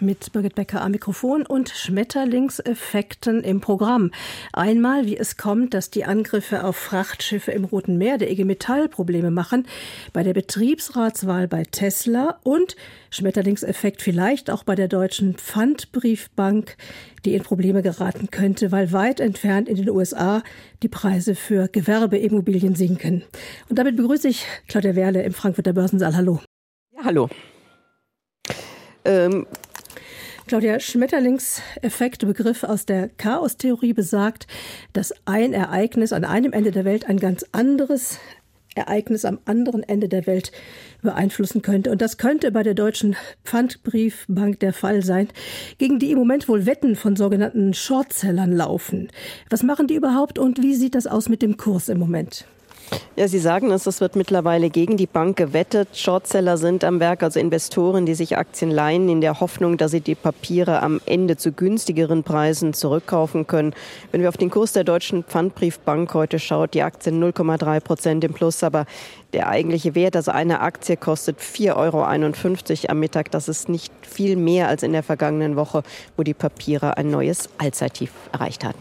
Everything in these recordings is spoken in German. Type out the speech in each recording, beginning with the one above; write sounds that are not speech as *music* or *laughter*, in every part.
mit Birgit Becker am Mikrofon und Schmetterlingseffekten im Programm. Einmal, wie es kommt, dass die Angriffe auf Frachtschiffe im Roten Meer der IG Metall Probleme machen, bei der Betriebsratswahl bei Tesla und Schmetterlingseffekt vielleicht auch bei der Deutschen Pfandbriefbank, die in Probleme geraten könnte, weil weit entfernt in den USA die Preise für Gewerbeimmobilien sinken. Und damit begrüße ich Claudia Werle im Frankfurter Börsensaal. Hallo. Ja, hallo. Claudia Schmetterlingseffekt, Begriff aus der Chaostheorie, besagt, dass ein Ereignis an einem Ende der Welt ein ganz anderes Ereignis am anderen Ende der Welt beeinflussen könnte. Und das könnte bei der Deutschen Pfandbriefbank der Fall sein, gegen die im Moment wohl Wetten von sogenannten Shortsellern laufen. Was machen die überhaupt und wie sieht das aus mit dem Kurs im Moment? Ja, Sie sagen es, es wird mittlerweile gegen die Bank gewettet. Shortseller sind am Werk, also Investoren, die sich Aktien leihen, in der Hoffnung, dass sie die Papiere am Ende zu günstigeren Preisen zurückkaufen können. Wenn wir auf den Kurs der Deutschen Pfandbriefbank heute schaut, die Aktien 0,3 Prozent im Plus, aber der eigentliche Wert, also eine Aktie kostet 4,51 Euro am Mittag. Das ist nicht viel mehr als in der vergangenen Woche, wo die Papiere ein neues Allzeittief erreicht hatten.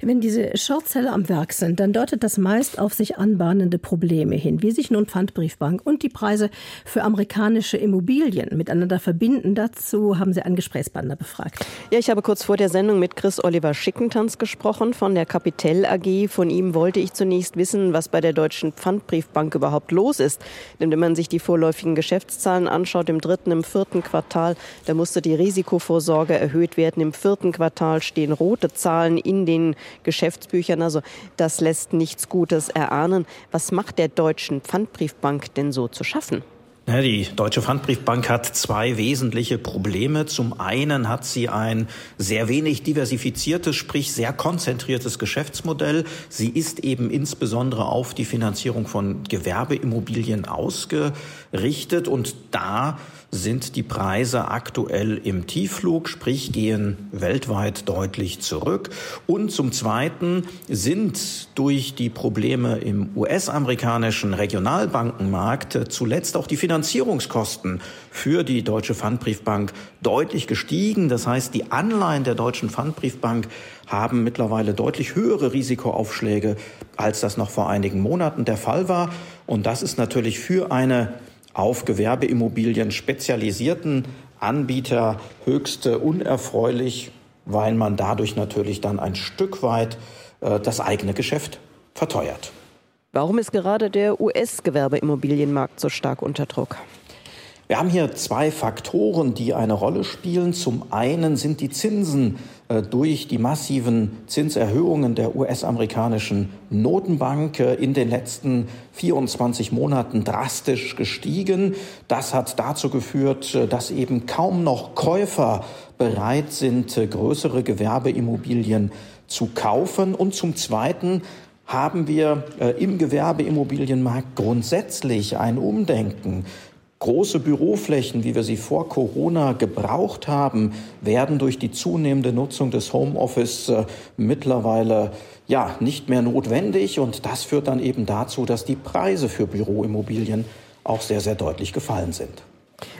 Wenn diese Shortseller am Werk sind, dann deutet das meist auf sich anbahnende Probleme hin, wie sich nun Pfandbriefbank und die Preise für amerikanische Immobilien miteinander verbinden. Dazu haben Sie einen Gesprächspartner befragt. Ja, ich habe kurz vor der Sendung mit Chris Oliver Schickentanz gesprochen von der Capitel AG. Von ihm wollte ich zunächst wissen, was bei der Deutschen Pfandbriefbank überhaupt los ist. Denn wenn man sich die vorläufigen Geschäftszahlen anschaut, im dritten, im vierten Quartal, da musste die Risikovorsorge erhöht werden. Im vierten Quartal stehen rote Zahlen in den Geschäftsbüchern. Also das lässt nichts Gutes erahnen. Was macht der Deutschen Pfandbriefbank denn so zu schaffen? Die Deutsche Pfandbriefbank hat zwei wesentliche Probleme. Zum einen hat sie ein sehr wenig diversifiziertes, sprich sehr konzentriertes Geschäftsmodell. Sie ist eben insbesondere auf die Finanzierung von Gewerbeimmobilien ausgerichtet und da sind die Preise aktuell im Tiefflug, sprich gehen weltweit deutlich zurück. Und zum Zweiten sind durch die Probleme im US-amerikanischen Regionalbankenmarkt zuletzt auch die Finanzierungskosten für die Deutsche Pfandbriefbank deutlich gestiegen. Das heißt, die Anleihen der Deutschen Pfandbriefbank haben mittlerweile deutlich höhere Risikoaufschläge, als das noch vor einigen Monaten der Fall war. Und das ist natürlich für eine auf Gewerbeimmobilien spezialisierten Anbieter höchst unerfreulich, weil man dadurch natürlich dann ein Stück weit äh, das eigene Geschäft verteuert. Warum ist gerade der US-Gewerbeimmobilienmarkt so stark unter Druck? Wir haben hier zwei Faktoren, die eine Rolle spielen. Zum einen sind die Zinsen äh, durch die massiven Zinserhöhungen der US-amerikanischen Notenbank äh, in den letzten 24 Monaten drastisch gestiegen. Das hat dazu geführt, äh, dass eben kaum noch Käufer bereit sind, größere Gewerbeimmobilien zu kaufen. Und zum Zweiten haben wir im Gewerbeimmobilienmarkt grundsätzlich ein Umdenken. Große Büroflächen, wie wir sie vor Corona gebraucht haben, werden durch die zunehmende Nutzung des Homeoffice äh, mittlerweile ja nicht mehr notwendig und das führt dann eben dazu, dass die Preise für Büroimmobilien auch sehr sehr deutlich gefallen sind.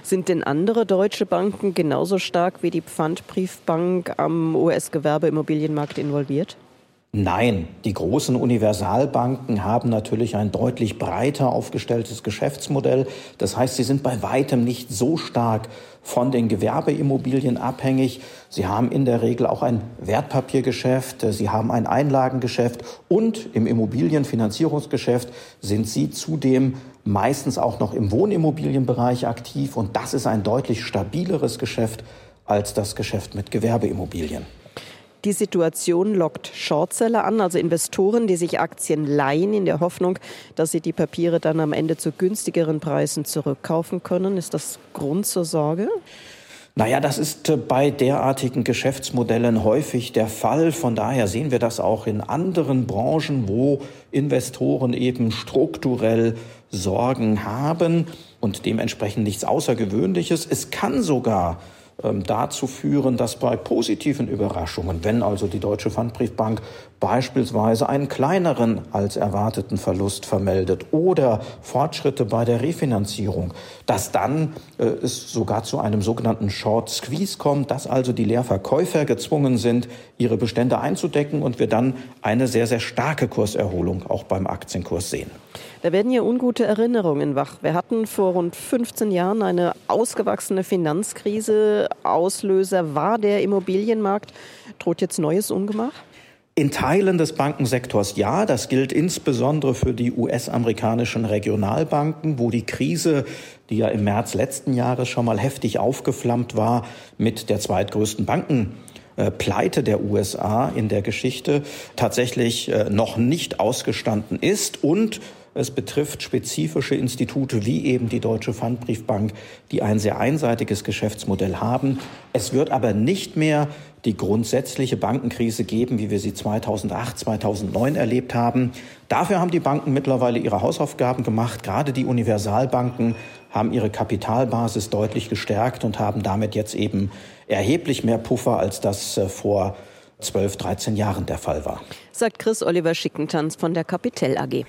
Sind denn andere deutsche Banken genauso stark wie die Pfandbriefbank am US-Gewerbeimmobilienmarkt involviert? Nein, die großen Universalbanken haben natürlich ein deutlich breiter aufgestelltes Geschäftsmodell. Das heißt, sie sind bei weitem nicht so stark von den Gewerbeimmobilien abhängig. Sie haben in der Regel auch ein Wertpapiergeschäft, sie haben ein Einlagengeschäft und im Immobilienfinanzierungsgeschäft sind sie zudem meistens auch noch im Wohnimmobilienbereich aktiv und das ist ein deutlich stabileres Geschäft als das Geschäft mit Gewerbeimmobilien. Die Situation lockt Shortseller an, also Investoren, die sich Aktien leihen in der Hoffnung, dass sie die Papiere dann am Ende zu günstigeren Preisen zurückkaufen können. Ist das Grund zur Sorge? Naja, das ist äh, bei derartigen Geschäftsmodellen häufig der Fall. Von daher sehen wir das auch in anderen Branchen, wo Investoren eben strukturell Sorgen haben und dementsprechend nichts Außergewöhnliches. Es kann sogar dazu führen, dass bei positiven Überraschungen, wenn also die Deutsche Pfandbriefbank beispielsweise einen kleineren als erwarteten Verlust vermeldet oder Fortschritte bei der Refinanzierung, dass dann äh, es sogar zu einem sogenannten Short Squeeze kommt, dass also die Leerverkäufer gezwungen sind, ihre Bestände einzudecken und wir dann eine sehr, sehr starke Kurserholung auch beim Aktienkurs sehen. Da werden ja ungute Erinnerungen wach. Wir hatten vor rund 15 Jahren eine ausgewachsene Finanzkrise. Auslöser war der Immobilienmarkt. Droht jetzt neues Ungemach? In Teilen des Bankensektors ja. Das gilt insbesondere für die US-amerikanischen Regionalbanken, wo die Krise, die ja im März letzten Jahres schon mal heftig aufgeflammt war, mit der zweitgrößten Banken äh, der USA in der Geschichte tatsächlich äh, noch nicht ausgestanden ist und es betrifft spezifische Institute wie eben die Deutsche Pfandbriefbank, die ein sehr einseitiges Geschäftsmodell haben. Es wird aber nicht mehr die grundsätzliche Bankenkrise geben, wie wir sie 2008, 2009 erlebt haben. Dafür haben die Banken mittlerweile ihre Hausaufgaben gemacht. Gerade die Universalbanken haben ihre Kapitalbasis deutlich gestärkt und haben damit jetzt eben erheblich mehr Puffer, als das äh, vor 12, 13 Jahren der Fall war. Sagt Chris Oliver Schickentanz von der Capital AG.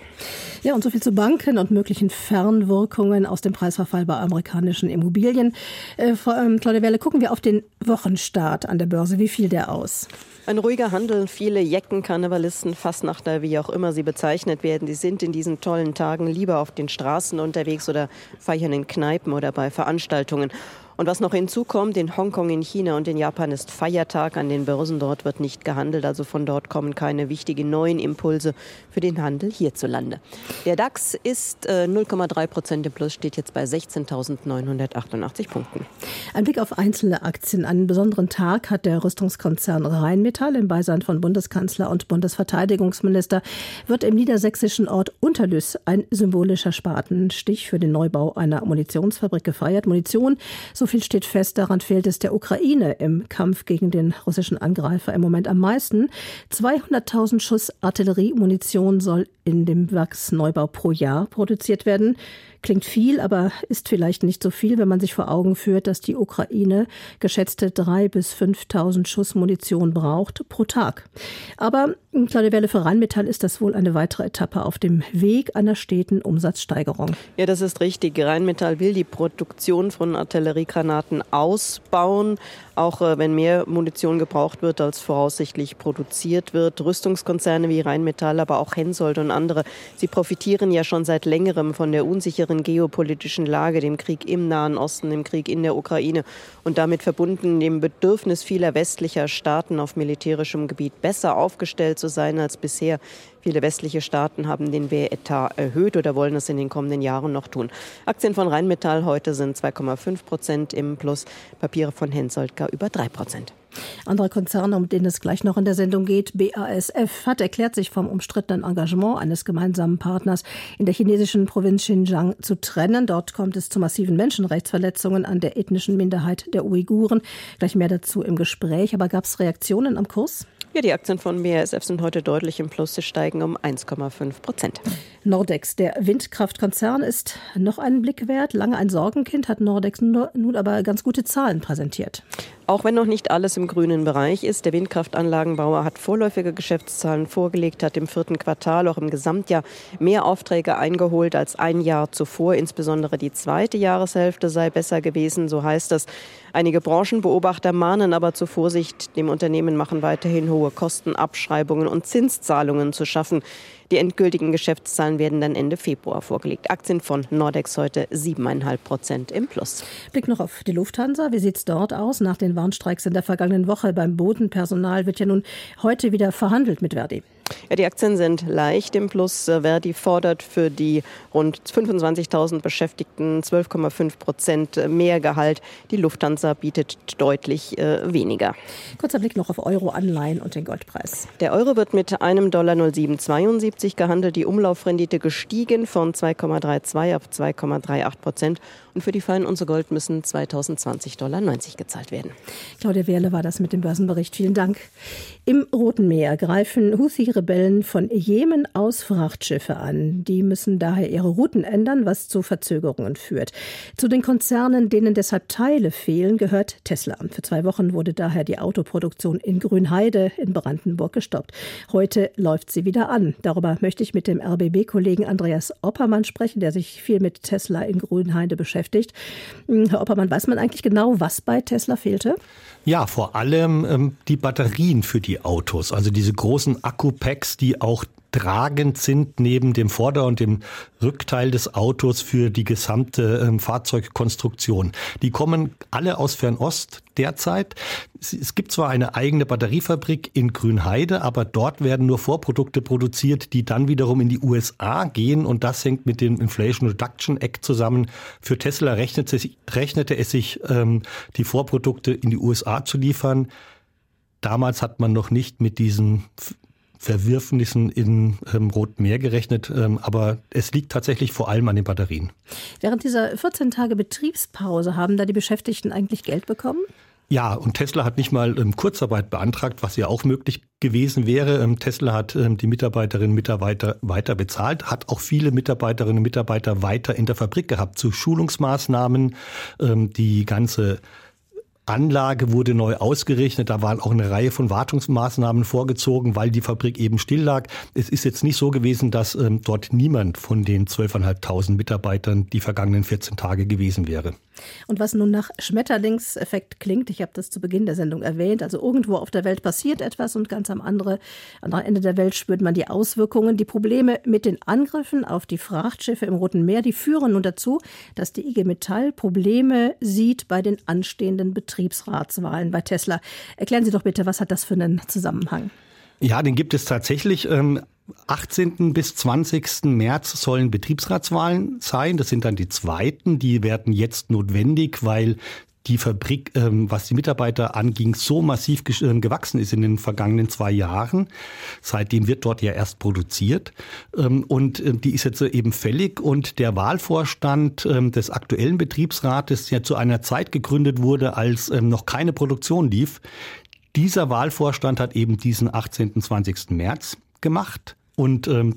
Ja, und so viel zu Banken und möglichen Fernwirkungen aus dem Preisverfall bei amerikanischen Immobilien. Äh, ähm, Claudia Werle, gucken wir auf den Wochenstart an der Börse. Wie fiel der aus? Ein ruhiger Handel, viele Jecken, Karnevalisten, Fastnachter, wie auch immer sie bezeichnet werden, die sind in diesen tollen Tagen lieber auf den Straßen unterwegs oder feiern in Kneipen oder bei Veranstaltungen. Und was noch hinzukommt, in Hongkong, in China und in Japan ist Feiertag. An den Börsen dort wird nicht gehandelt. Also von dort kommen keine wichtigen neuen Impulse für den Handel hierzulande. Der DAX ist äh, 0,3 Prozent im Plus, steht jetzt bei 16.988 Punkten. Ein Blick auf einzelne Aktien. Einen besonderen Tag hat der Rüstungskonzern Rheinmetall im Beisein von Bundeskanzler und Bundesverteidigungsminister wird im niedersächsischen Ort Unterlüss ein symbolischer Spatenstich für den Neubau einer Munitionsfabrik gefeiert. Munition, so viel steht fest, daran fehlt es der Ukraine im Kampf gegen den russischen Angreifer im Moment am meisten. 200.000 Schuss Artilleriemunition soll in dem Werksneubau pro Jahr produziert werden. Klingt viel, aber ist vielleicht nicht so viel, wenn man sich vor Augen führt, dass die Ukraine geschätzte 3.000 bis 5.000 Schuss Munition braucht pro Tag. Aber Claudia Welle für Rheinmetall ist das wohl eine weitere Etappe auf dem Weg einer steten Umsatzsteigerung. Ja, das ist richtig. Rheinmetall will die Produktion von Artilleriegranaten ausbauen, auch äh, wenn mehr Munition gebraucht wird, als voraussichtlich produziert wird. Rüstungskonzerne wie Rheinmetall, aber auch Hensoldt und andere, sie profitieren ja schon seit längerem von der unsicheren unsicheren geopolitischen Lage, dem Krieg im Nahen Osten, dem Krieg in der Ukraine und damit verbunden dem Bedürfnis vieler westlicher Staaten auf militärischem Gebiet besser aufgestellt zu sein als bisher. Viele westliche Staaten haben den Wehretat erhöht oder wollen es in den kommenden Jahren noch tun. Aktien von Rheinmetall heute sind 2,5 Prozent im Plus, Papiere von Hensoldt über 3 Prozent. Andere Konzerne, um den es gleich noch in der Sendung geht, BASF, hat erklärt, sich vom umstrittenen Engagement eines gemeinsamen Partners in der chinesischen Provinz Xinjiang zu trennen. Dort kommt es zu massiven Menschenrechtsverletzungen an der ethnischen Minderheit der Uiguren. Gleich mehr dazu im Gespräch. Aber gab es Reaktionen am Kurs? Ja, die Aktien von BASF sind heute deutlich im Plus. Sie steigen um 1,5 Prozent. Nordex, der Windkraftkonzern, ist noch einen Blick wert. Lange ein Sorgenkind hat Nordex nun aber ganz gute Zahlen präsentiert. Auch wenn noch nicht alles im grünen Bereich ist, der Windkraftanlagenbauer hat vorläufige Geschäftszahlen vorgelegt, hat im vierten Quartal auch im Gesamtjahr mehr Aufträge eingeholt als ein Jahr zuvor. Insbesondere die zweite Jahreshälfte sei besser gewesen, so heißt es. Einige Branchenbeobachter mahnen aber zur Vorsicht. Dem Unternehmen machen weiterhin hohe Kostenabschreibungen und Zinszahlungen zu schaffen. Die endgültigen Geschäftszahlen werden dann Ende Februar vorgelegt. Aktien von Nordex heute 7,5 Prozent im Plus. Blick noch auf die Lufthansa. Wie sieht es dort aus? Nach den Warnstreiks in der vergangenen Woche beim Bodenpersonal wird ja nun heute wieder verhandelt mit Verdi. Ja, die Aktien sind leicht im Plus. Verdi fordert für die rund 25.000 Beschäftigten 12,5 Prozent mehr Gehalt. Die Lufthansa bietet deutlich äh, weniger. Kurzer Blick noch auf Euro-Anleihen und den Goldpreis. Der Euro wird mit einem Dollar 0772 gehandelt. Die Umlaufrendite gestiegen von 2,32 auf 2,38 Prozent. Und für die Fein unser Gold müssen 2020 Dollar 90 gezahlt werden. Claudia Wehrle war das mit dem Börsenbericht. Vielen Dank. Im Roten Meer greifen Houthi Houthi-Rebellen von Jemen aus Frachtschiffe an. Die müssen daher ihre Routen ändern, was zu Verzögerungen führt. Zu den Konzernen, denen deshalb Teile fehlen, gehört Tesla. Für zwei Wochen wurde daher die Autoproduktion in Grünheide in Brandenburg gestoppt. Heute läuft sie wieder an. Darüber möchte ich mit dem RBB-Kollegen Andreas Oppermann sprechen, der sich viel mit Tesla in Grünheide beschäftigt. Herr Oppermann, weiß man eigentlich genau, was bei Tesla fehlte? Ja, vor allem ähm, die Batterien für die Autos, also diese großen Akkupacks, die auch tragend sind neben dem Vorder- und dem Rückteil des Autos für die gesamte ähm, Fahrzeugkonstruktion. Die kommen alle aus Fernost derzeit. Es gibt zwar eine eigene Batteriefabrik in Grünheide, aber dort werden nur Vorprodukte produziert, die dann wiederum in die USA gehen und das hängt mit dem Inflation Reduction Act zusammen. Für Tesla rechnete, rechnete es sich, ähm, die Vorprodukte in die USA zu liefern. Damals hat man noch nicht mit diesen Verwürfnissen in ähm, Rotem Meer gerechnet, ähm, aber es liegt tatsächlich vor allem an den Batterien. Während dieser 14 Tage Betriebspause haben da die Beschäftigten eigentlich Geld bekommen? Ja, und Tesla hat nicht mal ähm, Kurzarbeit beantragt, was ja auch möglich gewesen wäre. Ähm, Tesla hat ähm, die Mitarbeiterinnen und Mitarbeiter weiter bezahlt, hat auch viele Mitarbeiterinnen und Mitarbeiter weiter in der Fabrik gehabt zu Schulungsmaßnahmen. Ähm, die ganze Anlage wurde neu ausgerechnet. Da waren auch eine Reihe von Wartungsmaßnahmen vorgezogen, weil die Fabrik eben still lag. Es ist jetzt nicht so gewesen, dass ähm, dort niemand von den 12.500 Mitarbeitern die vergangenen 14 Tage gewesen wäre. Und was nun nach Schmetterlingseffekt klingt, ich habe das zu Beginn der Sendung erwähnt, also irgendwo auf der Welt passiert etwas und ganz am andere, anderen Ende der Welt spürt man die Auswirkungen. Die Probleme mit den Angriffen auf die Frachtschiffe im Roten Meer, die führen nun dazu, dass die IG Metall Probleme sieht bei den anstehenden Betriebsratswahlen bei Tesla. Erklären Sie doch bitte, was hat das für einen Zusammenhang? Ja, den gibt es tatsächlich. Ähm 18. bis 20. März sollen Betriebsratswahlen sein. Das sind dann die zweiten. Die werden jetzt notwendig, weil die Fabrik, ähm, was die Mitarbeiter anging, so massiv äh, gewachsen ist in den vergangenen zwei Jahren. Seitdem wird dort ja erst produziert. Ähm, und die ist jetzt eben fällig. Und der Wahlvorstand ähm, des aktuellen Betriebsrates, der zu einer Zeit gegründet wurde, als ähm, noch keine Produktion lief, dieser Wahlvorstand hat eben diesen 18. 20. März gemacht. Und ähm,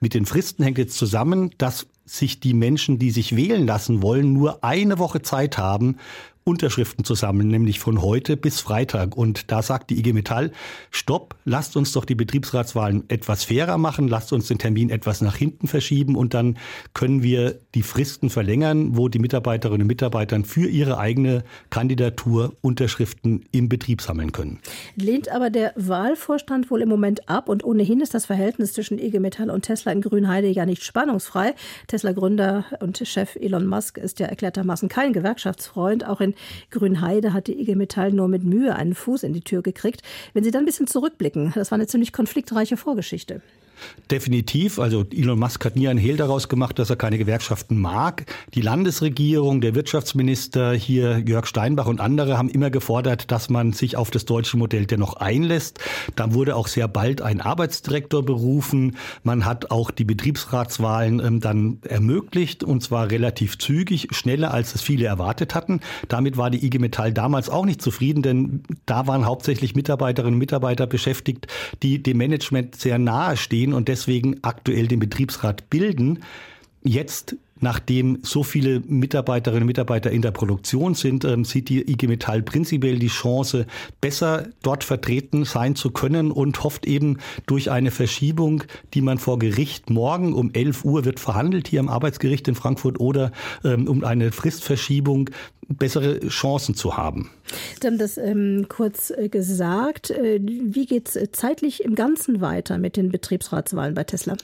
mit den Fristen hängt jetzt zusammen, dass sich die Menschen, die sich wählen lassen wollen, nur eine Woche Zeit haben, Unterschriften zu sammeln, nämlich von heute bis Freitag. Und da sagt die IG Metall, stopp, lasst uns doch die Betriebsratswahlen etwas fairer machen, lasst uns den Termin etwas nach hinten verschieben und dann können wir die Fristen verlängern, wo die Mitarbeiterinnen und Mitarbeiter für ihre eigene Kandidatur Unterschriften im Betrieb sammeln können. Lehnt aber der Wahlvorstand wohl im Moment ab und ohnehin ist das Verhältnis zwischen IG Metall und Tesla in Grünheide ja nicht spannungsfrei. Tesla-Gründer und Chef Elon Musk ist ja erklärtermaßen kein Gewerkschaftsfreund. Auch in Grünheide hat die IG Metall nur mit Mühe einen Fuß in die Tür gekriegt. Wenn Sie dann ein bisschen zurückblicken, das war eine ziemlich konfliktreiche Vorgeschichte. Definitiv. Also Elon Musk hat nie ein Hehl daraus gemacht, dass er keine Gewerkschaften mag. Die Landesregierung, der Wirtschaftsminister hier, Jörg Steinbach und andere haben immer gefordert, dass man sich auf das deutsche Modell dennoch einlässt. Dann wurde auch sehr bald ein Arbeitsdirektor berufen. Man hat auch die Betriebsratswahlen ähm, dann ermöglicht und zwar relativ zügig, schneller als es viele erwartet hatten. Damit war die IG Metall damals auch nicht zufrieden, denn da waren hauptsächlich Mitarbeiterinnen und Mitarbeiter beschäftigt, die dem Management sehr nahe stehen und deswegen aktuell den Betriebsrat bilden. Jetzt Nachdem so viele Mitarbeiterinnen und Mitarbeiter in der Produktion sind, ähm, sieht die IG Metall prinzipiell die Chance, besser dort vertreten sein zu können und hofft eben durch eine Verschiebung, die man vor Gericht morgen um 11 Uhr wird verhandelt hier am Arbeitsgericht in Frankfurt oder ähm, um eine Fristverschiebung bessere Chancen zu haben. Sie haben das ähm, kurz äh, gesagt. Äh, wie geht es zeitlich im Ganzen weiter mit den Betriebsratswahlen bei Tesla?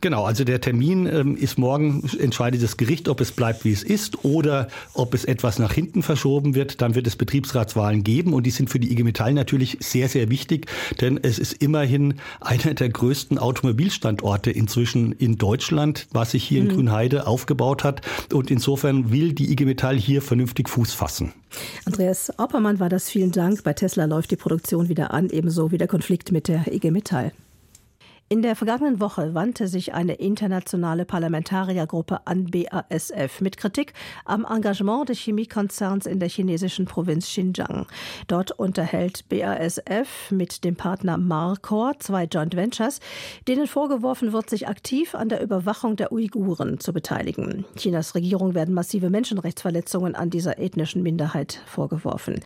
Genau, also der Termin ähm, ist morgen, entscheidet das Gericht, ob es bleibt, wie es ist, oder ob es etwas nach hinten verschoben wird. Dann wird es Betriebsratswahlen geben und die sind für die IG Metall natürlich sehr, sehr wichtig, denn es ist immerhin einer der größten Automobilstandorte inzwischen in Deutschland, was sich hier mhm. in Grünheide aufgebaut hat. Und insofern will die IG Metall hier vernünftig Fuß fassen. Andreas Oppermann war das. Vielen Dank. Bei Tesla läuft die Produktion wieder an, ebenso wie der Konflikt mit der IG Metall. In der vergangenen Woche wandte sich eine internationale Parlamentariergruppe an BASF mit Kritik am Engagement des Chemiekonzerns in der chinesischen Provinz Xinjiang. Dort unterhält BASF mit dem Partner Marcor zwei Joint Ventures, denen vorgeworfen wird, sich aktiv an der Überwachung der Uiguren zu beteiligen. Chinas Regierung werden massive Menschenrechtsverletzungen an dieser ethnischen Minderheit vorgeworfen.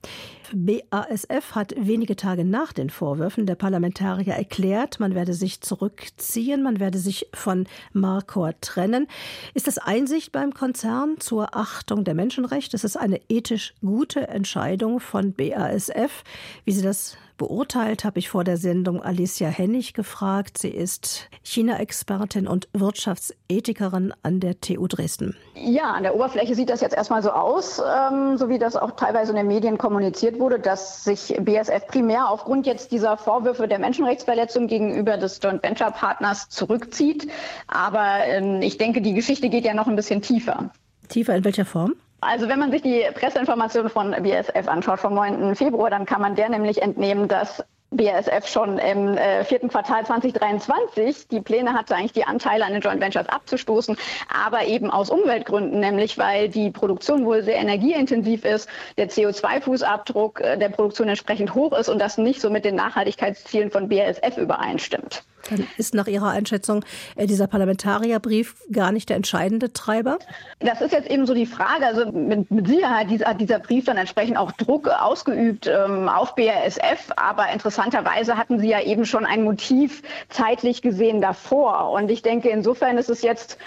BASF hat wenige Tage nach den Vorwürfen der Parlamentarier erklärt, man werde sich zurückziehen, man werde sich von Marcor trennen. Ist das Einsicht beim Konzern zur Achtung der Menschenrechte? Ist es eine ethisch gute Entscheidung von BASF, wie Sie das beurteilt, habe ich vor der Sendung Alicia Hennig gefragt. Sie ist China-Expertin und Wirtschaftsethikerin an der TU Dresden. Ja, an der Oberfläche sieht das jetzt erstmal so aus, ähm, so wie das auch teilweise in den Medien kommuniziert wurde, dass sich BSF primär aufgrund jetzt dieser Vorwürfe der Menschenrechtsverletzung gegenüber des Joint Venture Partners zurückzieht. Aber ähm, ich denke, die Geschichte geht ja noch ein bisschen tiefer. Tiefer in welcher Form? Also wenn man sich die Presseinformationen von BSF anschaut vom 9. Februar, dann kann man der nämlich entnehmen, dass BASF schon im äh, vierten Quartal 2023 die Pläne hatte, eigentlich die Anteile an den Joint Ventures abzustoßen, aber eben aus Umweltgründen, nämlich weil die Produktion wohl sehr energieintensiv ist, der CO2-Fußabdruck äh, der Produktion entsprechend hoch ist und das nicht so mit den Nachhaltigkeitszielen von BASF übereinstimmt. Dann ist nach Ihrer Einschätzung äh, dieser Parlamentarierbrief gar nicht der entscheidende Treiber? Das ist jetzt eben so die Frage. Also mit, mit Sicherheit hat dieser Brief dann entsprechend auch Druck ausgeübt ähm, auf BASF. Aber interessanterweise hatten Sie ja eben schon ein Motiv zeitlich gesehen davor. Und ich denke, insofern ist es jetzt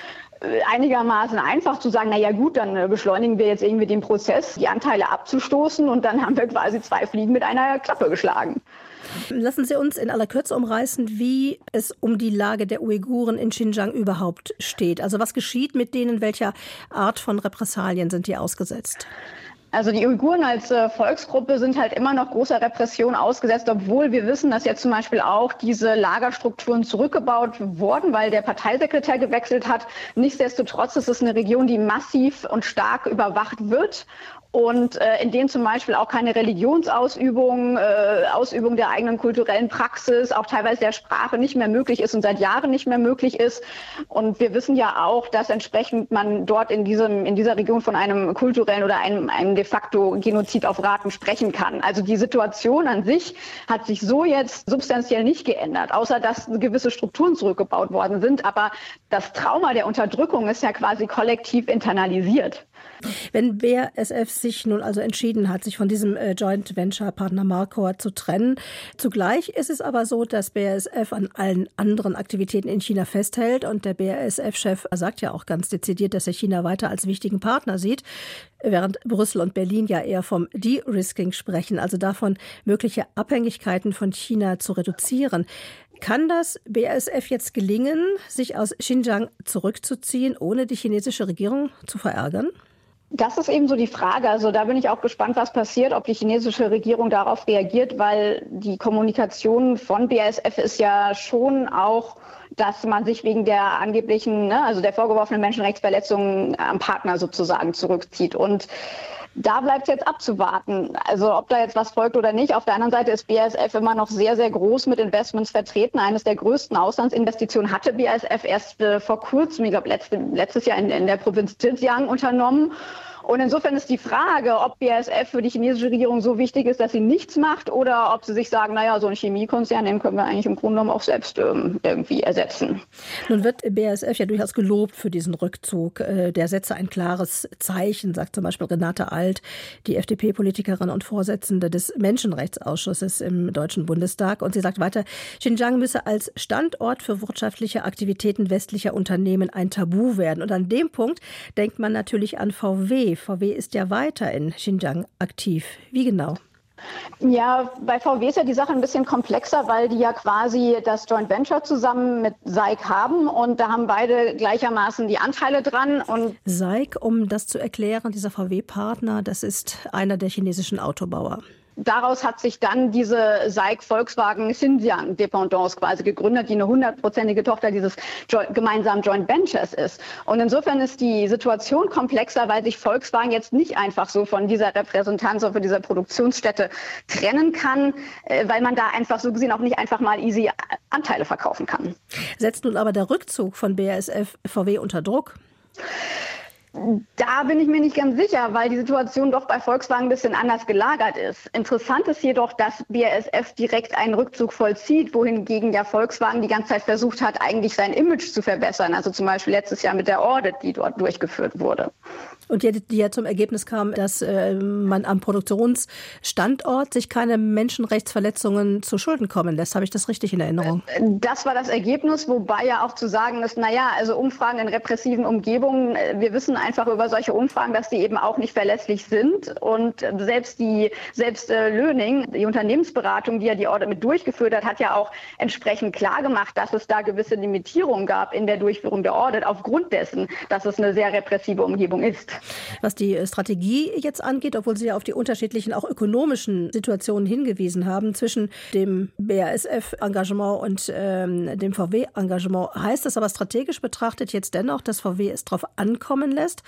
einigermaßen einfach zu sagen, na ja gut, dann äh, beschleunigen wir jetzt irgendwie den Prozess, die Anteile abzustoßen und dann *laughs* haben wir quasi zwei Fliegen mit einer Klappe geschlagen. Lassen Sie uns in aller Kürze umreißen, wie es um die Lage der Uiguren in Xinjiang überhaupt steht. Also was geschieht mit denen? Welcher Art von Repressalien sind die ausgesetzt? Also die Uiguren als äh, Volksgruppe sind halt immer noch großer Repression ausgesetzt, obwohl wir wissen, dass jetzt zum Beispiel auch diese Lagerstrukturen zurückgebaut wurden, weil der Parteisekretär gewechselt hat. Nichtsdestotrotz ist es eine Region, die massiv und stark überwacht wird und äh, in denen zum Beispiel auch keine Religionsausübung, äh, Ausübung der eigenen kulturellen Praxis, auch teilweise der Sprache nicht mehr möglich ist und seit Jahren nicht mehr möglich ist. Und wir wissen ja auch, dass entsprechend man dort in diesem in dieser Region von einem kulturellen oder einem, einem de facto Genozid auf Raten sprechen kann. Also die Situation an sich hat sich so jetzt substanziell nicht geändert, außer dass gewisse Strukturen zurückgebaut worden sind. Aber das Trauma der Unterdrückung ist ja quasi kollektiv internalisiert. Wenn BASF sich nun also entschieden hat, sich von diesem äh, Joint Venture Partner Marcor zu trennen, zugleich ist es aber so, dass BASF an allen anderen Aktivitäten in China festhält und der BASF-Chef sagt ja auch ganz dezidiert, dass er China weiter als wichtigen Partner sieht, während Brüssel und Berlin ja eher vom De-Risking sprechen, also davon, mögliche Abhängigkeiten von China zu reduzieren. Kann das BASF jetzt gelingen, sich aus Xinjiang zurückzuziehen, ohne die chinesische Regierung zu verärgern? Das ist eben so die Frage. Also da bin ich auch gespannt, was passiert, ob die chinesische Regierung darauf reagiert, weil die Kommunikation von BASF ist ja schon auch, dass man sich wegen der angeblichen, ne, also der vorgeworfenen Menschenrechtsverletzungen am Partner sozusagen zurückzieht. Und da bleibt es jetzt abzuwarten. Also ob da jetzt was folgt oder nicht. Auf der anderen Seite ist BASF immer noch sehr, sehr groß mit Investments vertreten. Eines der größten Auslandsinvestitionen hatte BASF erst äh, vor kurzem, ich glaube letzte, letztes Jahr in, in der Provinz Zhejiang unternommen. Und insofern ist die Frage, ob BASF für die chinesische Regierung so wichtig ist, dass sie nichts macht oder ob sie sich sagen, naja, so ein Chemiekonzern, den können wir eigentlich im Grunde genommen auch selbst ähm, irgendwie ersetzen. Nun wird BASF ja durchaus gelobt für diesen Rückzug. Äh, der setze ein klares Zeichen, sagt zum Beispiel Renate Alt, die FDP-Politikerin und Vorsitzende des Menschenrechtsausschusses im Deutschen Bundestag. Und sie sagt weiter, Xinjiang müsse als Standort für wirtschaftliche Aktivitäten westlicher Unternehmen ein Tabu werden. Und an dem Punkt denkt man natürlich an VW. VW ist ja weiter in Xinjiang aktiv. Wie genau? Ja, bei VW ist ja die Sache ein bisschen komplexer, weil die ja quasi das Joint Venture zusammen mit SAIC haben und da haben beide gleichermaßen die Anteile dran. Und SAIC, um das zu erklären, dieser VW-Partner, das ist einer der chinesischen Autobauer. Daraus hat sich dann diese SAIC Volkswagen Xinjiang Dependance quasi gegründet, die eine hundertprozentige Tochter dieses jo gemeinsamen Joint Ventures ist. Und insofern ist die Situation komplexer, weil sich Volkswagen jetzt nicht einfach so von dieser Repräsentanz oder von dieser Produktionsstätte trennen kann, äh, weil man da einfach so gesehen auch nicht einfach mal easy Anteile verkaufen kann. Setzt nun aber der Rückzug von BASF VW unter Druck? Da bin ich mir nicht ganz sicher, weil die Situation doch bei Volkswagen ein bisschen anders gelagert ist. Interessant ist jedoch, dass BASF direkt einen Rückzug vollzieht, wohingegen ja Volkswagen die ganze Zeit versucht hat, eigentlich sein Image zu verbessern. Also zum Beispiel letztes Jahr mit der Audit, die dort durchgeführt wurde. Und die, die ja zum Ergebnis kam, dass äh, man am Produktionsstandort sich keine Menschenrechtsverletzungen zu Schulden kommen lässt. Habe ich das richtig in Erinnerung? Das war das Ergebnis, wobei ja auch zu sagen ist, naja, also Umfragen in repressiven Umgebungen, äh, wir wissen einfach über solche Umfragen, dass die eben auch nicht verlässlich sind. Und selbst die, selbst äh, Löning, die Unternehmensberatung, die ja die Audit mit durchgeführt hat, hat ja auch entsprechend klar gemacht, dass es da gewisse Limitierungen gab in der Durchführung der Audit aufgrund dessen, dass es eine sehr repressive Umgebung ist. Was die Strategie jetzt angeht, obwohl Sie ja auf die unterschiedlichen auch ökonomischen Situationen hingewiesen haben zwischen dem BASF-Engagement und ähm, dem VW-Engagement, heißt das aber strategisch betrachtet jetzt dennoch, dass VW es darauf ankommen lässt,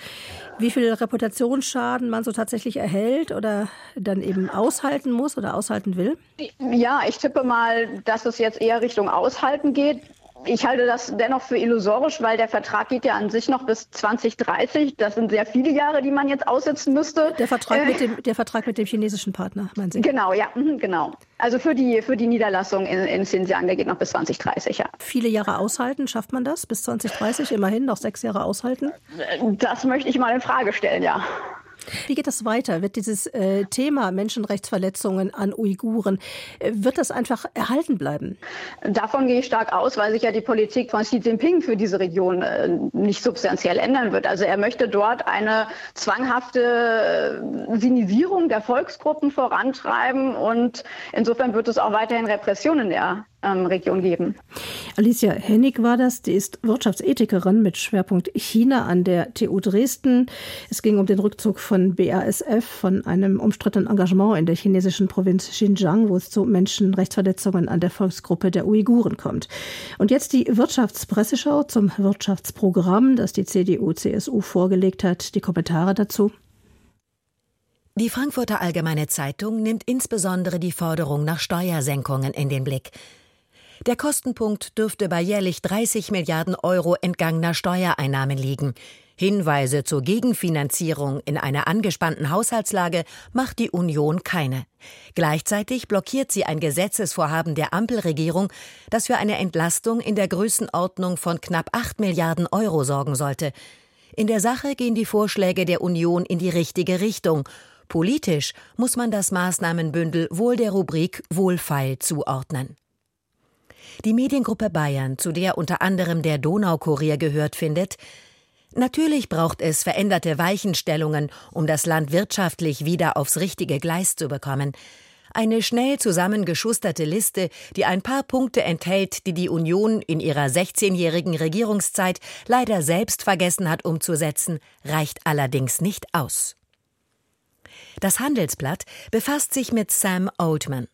wie viel Reputationsschaden man so tatsächlich erhält oder dann eben aushalten muss oder aushalten will? Ja, ich tippe mal, dass es jetzt eher Richtung Aushalten geht. Ich halte das dennoch für illusorisch, weil der Vertrag geht ja an sich noch bis 2030. Das sind sehr viele Jahre, die man jetzt aussetzen müsste. Der Vertrag, äh, mit, dem, der Vertrag mit dem chinesischen Partner, meinen Sie? Genau, ja, mhm, genau. Also für die, für die Niederlassung in, in Xinjiang, der geht noch bis 2030, ja. Viele Jahre aushalten, schafft man das bis 2030? Immerhin noch sechs Jahre aushalten? Das möchte ich mal in Frage stellen, ja. Wie geht das weiter? Wird dieses äh, Thema Menschenrechtsverletzungen an Uiguren, äh, wird das einfach erhalten bleiben? Davon gehe ich stark aus, weil sich ja die Politik von Xi Jinping für diese Region äh, nicht substanziell ändern wird. Also er möchte dort eine zwanghafte äh, Sinisierung der Volksgruppen vorantreiben und insofern wird es auch weiterhin Repressionen der ähm, Region geben. Alicia Hennig war das, die ist Wirtschaftsethikerin mit Schwerpunkt China an der TU Dresden. Es ging um den Rückzug von BASF, von einem umstrittenen Engagement in der chinesischen Provinz Xinjiang, wo es zu Menschenrechtsverletzungen an der Volksgruppe der Uiguren kommt. Und jetzt die Wirtschaftspresseschau zum Wirtschaftsprogramm, das die CDU-CSU vorgelegt hat. Die Kommentare dazu. Die Frankfurter Allgemeine Zeitung nimmt insbesondere die Forderung nach Steuersenkungen in den Blick. Der Kostenpunkt dürfte bei jährlich 30 Milliarden Euro entgangener Steuereinnahmen liegen. Hinweise zur Gegenfinanzierung in einer angespannten Haushaltslage macht die Union keine. Gleichzeitig blockiert sie ein Gesetzesvorhaben der Ampelregierung, das für eine Entlastung in der Größenordnung von knapp 8 Milliarden Euro sorgen sollte. In der Sache gehen die Vorschläge der Union in die richtige Richtung. Politisch muss man das Maßnahmenbündel wohl der Rubrik Wohlfeil zuordnen. Die Mediengruppe Bayern, zu der unter anderem der Donaukurier gehört, findet, Natürlich braucht es veränderte Weichenstellungen, um das Land wirtschaftlich wieder aufs richtige Gleis zu bekommen. Eine schnell zusammengeschusterte Liste, die ein paar Punkte enthält, die die Union in ihrer 16-jährigen Regierungszeit leider selbst vergessen hat umzusetzen, reicht allerdings nicht aus. Das Handelsblatt befasst sich mit Sam Oldman.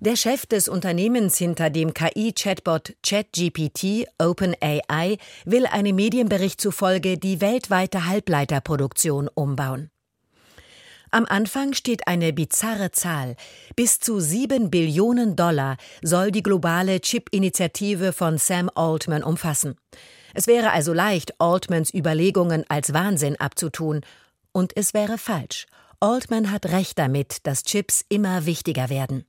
Der Chef des Unternehmens hinter dem KI-Chatbot ChatGPT OpenAI will einem Medienbericht zufolge die weltweite Halbleiterproduktion umbauen. Am Anfang steht eine bizarre Zahl. Bis zu sieben Billionen Dollar soll die globale Chip-Initiative von Sam Altman umfassen. Es wäre also leicht, Altmans Überlegungen als Wahnsinn abzutun. Und es wäre falsch. Altman hat recht damit, dass Chips immer wichtiger werden.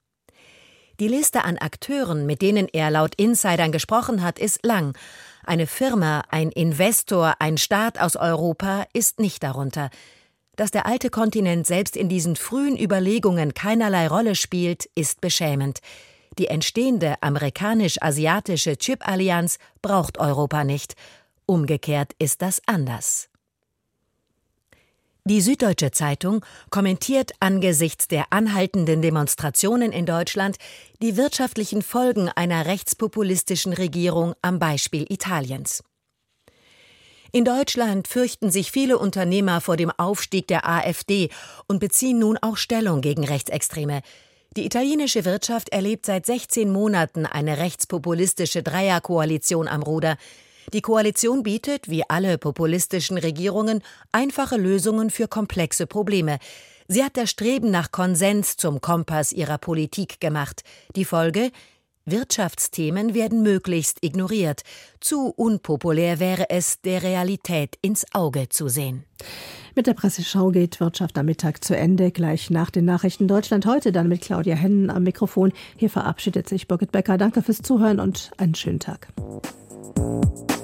Die Liste an Akteuren, mit denen er laut Insidern gesprochen hat, ist lang. Eine Firma, ein Investor, ein Staat aus Europa ist nicht darunter. Dass der alte Kontinent selbst in diesen frühen Überlegungen keinerlei Rolle spielt, ist beschämend. Die entstehende amerikanisch-asiatische Chip-Allianz braucht Europa nicht. Umgekehrt ist das anders. Die Süddeutsche Zeitung kommentiert angesichts der anhaltenden Demonstrationen in Deutschland die wirtschaftlichen Folgen einer rechtspopulistischen Regierung am Beispiel Italiens. In Deutschland fürchten sich viele Unternehmer vor dem Aufstieg der AfD und beziehen nun auch Stellung gegen Rechtsextreme. Die italienische Wirtschaft erlebt seit 16 Monaten eine rechtspopulistische Dreierkoalition am Ruder. Die Koalition bietet, wie alle populistischen Regierungen, einfache Lösungen für komplexe Probleme. Sie hat das Streben nach Konsens zum Kompass ihrer Politik gemacht. Die Folge Wirtschaftsthemen werden möglichst ignoriert. Zu unpopulär wäre es, der Realität ins Auge zu sehen. Mit der Presseschau geht Wirtschaft am Mittag zu Ende. Gleich nach den Nachrichten Deutschland heute dann mit Claudia Hennen am Mikrofon. Hier verabschiedet sich Birgit Becker. Danke fürs Zuhören und einen schönen Tag. Thank you